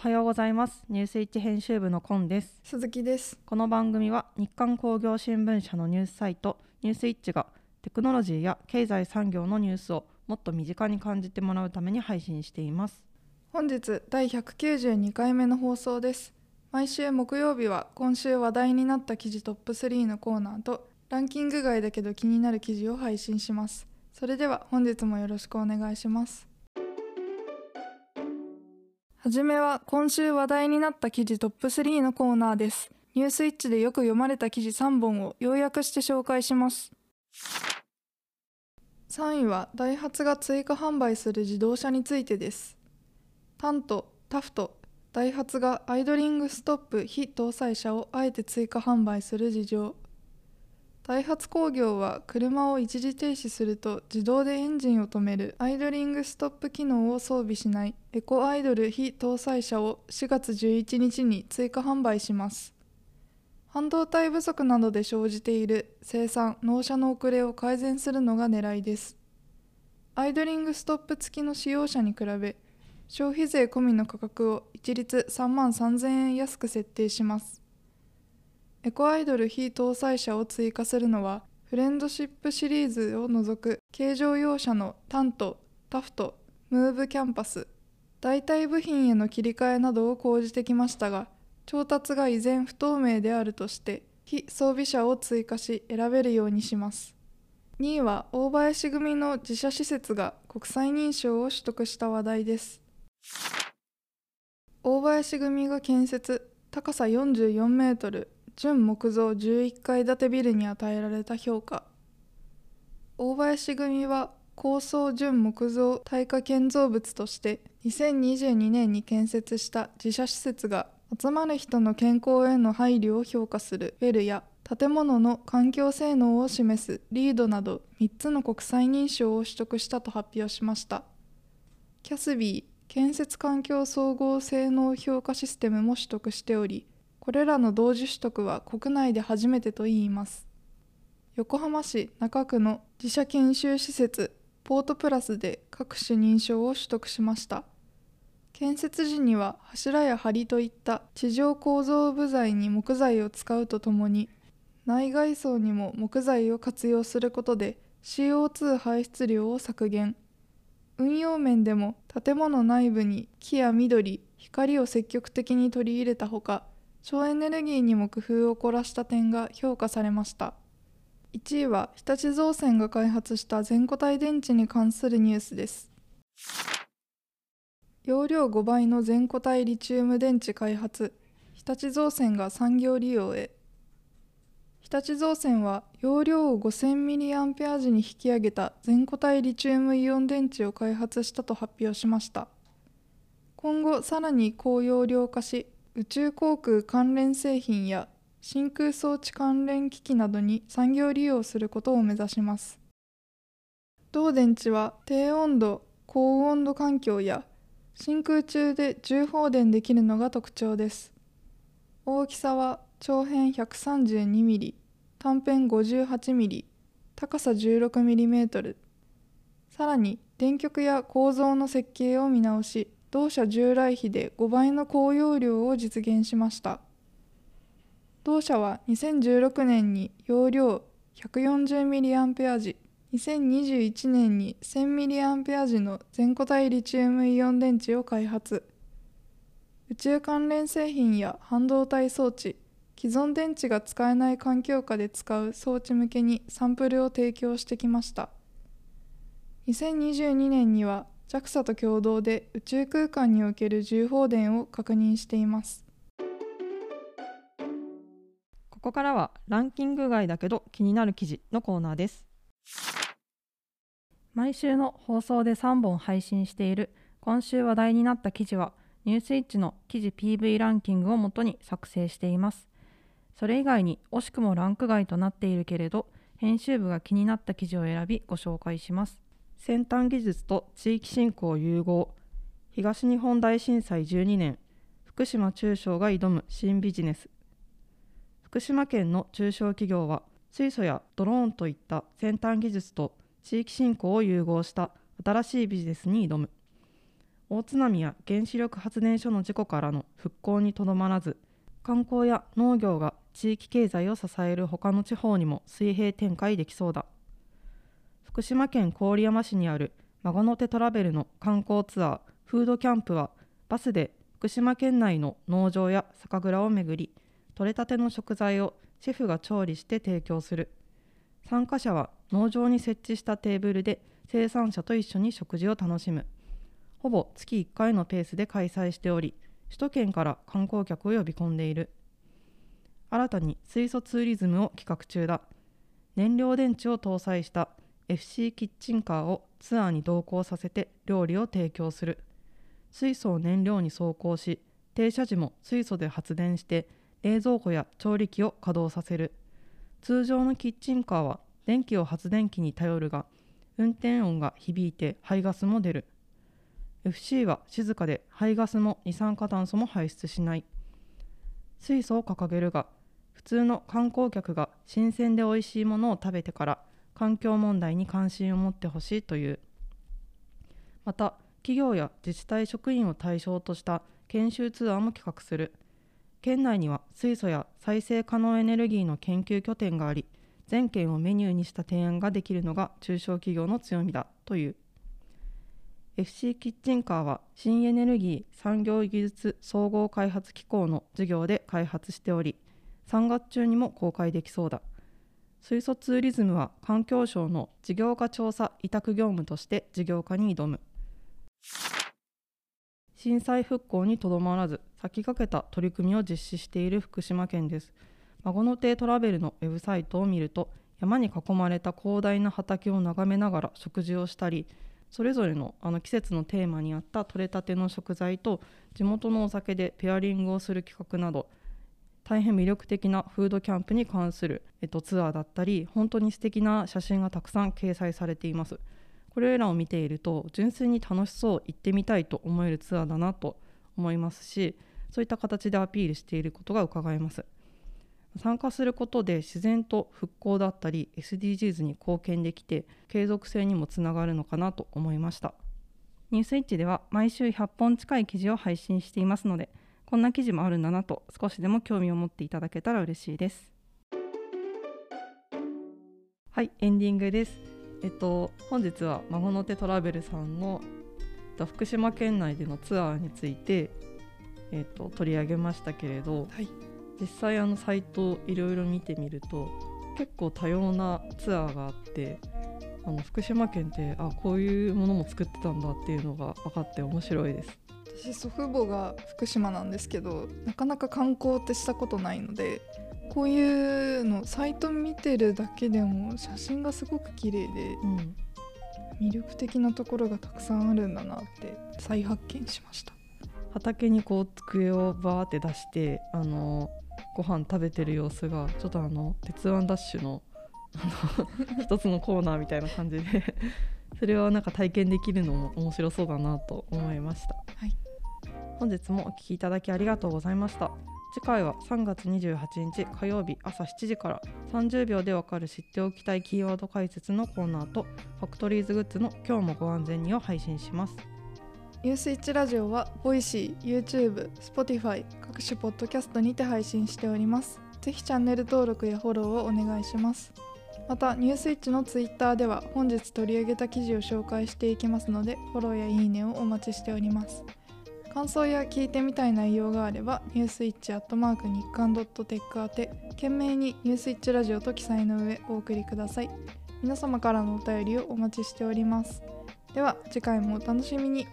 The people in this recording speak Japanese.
はようございます。ニュースイッチ編集部のコンです。鈴木です。この番組は日刊工業新聞社のニュースサイトニュースイッチがテクノロジーや経済産業のニュースをもっと身近に感じてもらうために配信しています。本日第192回目の放送です。毎週木曜日は今週話題になった記事トップ3のコーナーとランキング外だけど気になる記事を配信します。それでは本日もよろしくお願いしますはじめは今週話題になった記事トップ3のコーナーです。ニュースイッチでよく読まれた記事3本を要約して紹介します。3位はダイハツが追加販売する自動車についてです。タント、タフト、ダイハツがアイドリングストップ非搭載車をあえて追加販売する事情。ダイハツ工業は車を一時停止すると自動でエンジンを止める。アイドリングストップ機能を装備しない。エコアイドル非搭載車を4月11日に追加販売します。半導体不足などで生じている。生産・納車の遅れを改善するのが狙いです。アイドリングストップ付きの使用車に比べ消費税込みの価格を一律3万3000円安く設定します。エコアイドル非搭載車を追加するのはフレンドシップシリーズを除く軽乗用車のタント、タフト、ムーブキャンパス代替部品への切り替えなどを講じてきましたが調達が依然不透明であるとして非装備車を追加し選べるようにします。2位は大林組の自社施設が国際認証を取得した話題です。大林組が建設高さ44メートル純木造11階建てビルに与えられた評価。大林組は高層純木造耐火建造物として2022年に建設した自社施設が集まる人の健康への配慮を評価する。ウェルや建物の環境性能を示すリードなど3つの国際認証を取得したと発表しました。キャスビー建設環境総合性能評価システムも取得しておりこれらの同時取得は国内で初めてといいます。横浜市中区の自社研修施設ポートプラスで各種認証を取得しました。建設時には柱や梁といった地上構造部材に木材を使うとともに内外装にも木材を活用することで CO2 排出量を削減。運用面でも建物内部に木や緑光を積極的に取り入れたほか省エネルギーにも工夫を凝らした点が評価されました。1位は日立造船が開発した全固体電池に関するニュースです。容量5倍の全固体リチウム電池開発。日立造船が産業利用へ。日立造船は容量を 5000mAh に引き上げた全固体リチウムイオン電池を開発したと発表しました。今後さらに高容量化し宇宙航空関連製品や真空装置関連機器などに産業利用することを目指します。同電池は低温度高温度環境や真空中で重放電できるのが特徴です。大きさは長辺 132mm 短辺 58mm 高さ 16mm さらに電極や構造の設計を見直し同社従来比で5倍の高容量を実現しました。同社は2016年に容量 140mAh 時2021年に 1000mAh 時の全固体リチウムイオン電池を開発。宇宙関連製品や半導体装置既存電池が使えない環境下で使う装置向けにサンプルを提供してきました。2022年には JAXA と共同で宇宙空間における重放電を確認しています。ここからはランキング外だけど気になる記事のコーナーです。毎週の放送で3本配信している今週話題になった記事はニュースイッチの記事 PV ランキングをもとに作成しています。それ以外に惜しくもランク外となっているけれど編集部が気になった記事を選びご紹介します先端技術と地域振興融合東日本大震災12年福島中小が挑む新ビジネス。福島県の中小企業は水素やドローンといった先端技術と地域振興を融合した新しいビジネスに挑む。大津波や原子力発電所の事故からの復興にとどまらず観光や農業が地域経済を支える他の地方にも水平展開できそうだ。福島県郡山市にある孫の手トラベルの観光ツアーフードキャンプはバスで福島県内の農場や酒蔵を巡り取れたての食材をシェフが調理して提供する。参加者は農場に設置したテーブルで生産者と一緒に食事を楽しむ。ほぼ月1回のペースで開催しており首都圏から観光客を呼び込んでいる。新たに水素ツーリズムを企画中だ。燃料電池を搭載した FC キッチンカーをツアーに同行させて料理を提供する。水素を燃料に走行し停車時も水素で発電して冷蔵庫や調理器を稼働させる。通常のキッチンカーは電気を発電機に頼るが運転音が響いて排ガスも出る。FC は静かで排ガスも二酸化炭素も排出しない。水素を掲げるが普通の観光客が新鮮で美味しいものを食べてから環境問題に関心を持ってほしいというまた企業や自治体職員を対象とした研修ツアーも企画する。県内には水素や再生可能エネルギーの研究拠点があり全県をメニューにした提案ができるのが中小企業の強みだという。FC キッチンカーは新エネルギー産業技術総合開発機構の事業で開発しており3月中にも公開できそうだ。水素ツーリズムは環境省の事業化調査委託業務として事業化に挑む。震災復興にとどまらず先駆けた取り組みを実施している福島県です。孫の手トラベルのウェブサイトを見ると山に囲まれた広大な畑を眺めながら食事をしたりそれぞれのあの季節のテーマに合った取れたての食材と地元のお酒でペアリングをする企画など大変魅力的なフードキャンプに関する、えっと、ツアーだったり本当に素敵な写真がたくさん掲載されています。これらを見ていると純粋に楽しそう行ってみたいと思えるツアーだなと思いますしそういった形でアピールしていることが伺えます。参加することで自然と復興だったり SDGs に貢献できて継続性にもつながるのかなと思いました。ニュースイッチでは毎週100本近い記事を配信していますのでこんな記事もあるんだなと少しでも興味を持っていただけたら嬉しいです。はいエンディングです。えっと本日は孫の手トラベルさんの福島県内でのツアーについて、えっと、取り上げましたけれど、はい。実際あのサイトいろいろ見てみると結構多様なツアーがあってあの福島県ってあこういうものも作ってたんだっていうのが分かって面白いです。私祖父母が福島なんですけどなかなか観光ってしたことないのでこういうのサイト見てるだけでも写真がすごく綺麗で、うん、魅力的なところがたくさんあるんだなって再発見しました。畑にこう机をバーって出してあのご飯食べてる様子がちょっとあの「鉄腕ダッシュの」の一つのコーナーみたいな感じでそれはなんか体験できるのも面白そうだなと思いました、はい、本日もお聴きいただきありがとうございました次回は3月28日火曜日朝7時から30秒でわかる知っておきたいキーワード解説のコーナーとファクトリーズグッズの今日もご安全にを配信しますニュースイッチラジオは、ボイシー、YouTube、Spotify、各種ポッドキャストにて配信しております。ぜひチャンネル登録やフォローをお願いします。また、ニュースイッチの Twitter では、本日取り上げた記事を紹介していきますので、フォローやいいねをお待ちしております。感想や聞いてみたい内容があれば、ニュースイッチアットマーク日刊ドットテック宛て、懸命にニュースイッチラジオと記載の上お送りください。皆様からのお便りをお待ちしております。では次回もお楽しみに。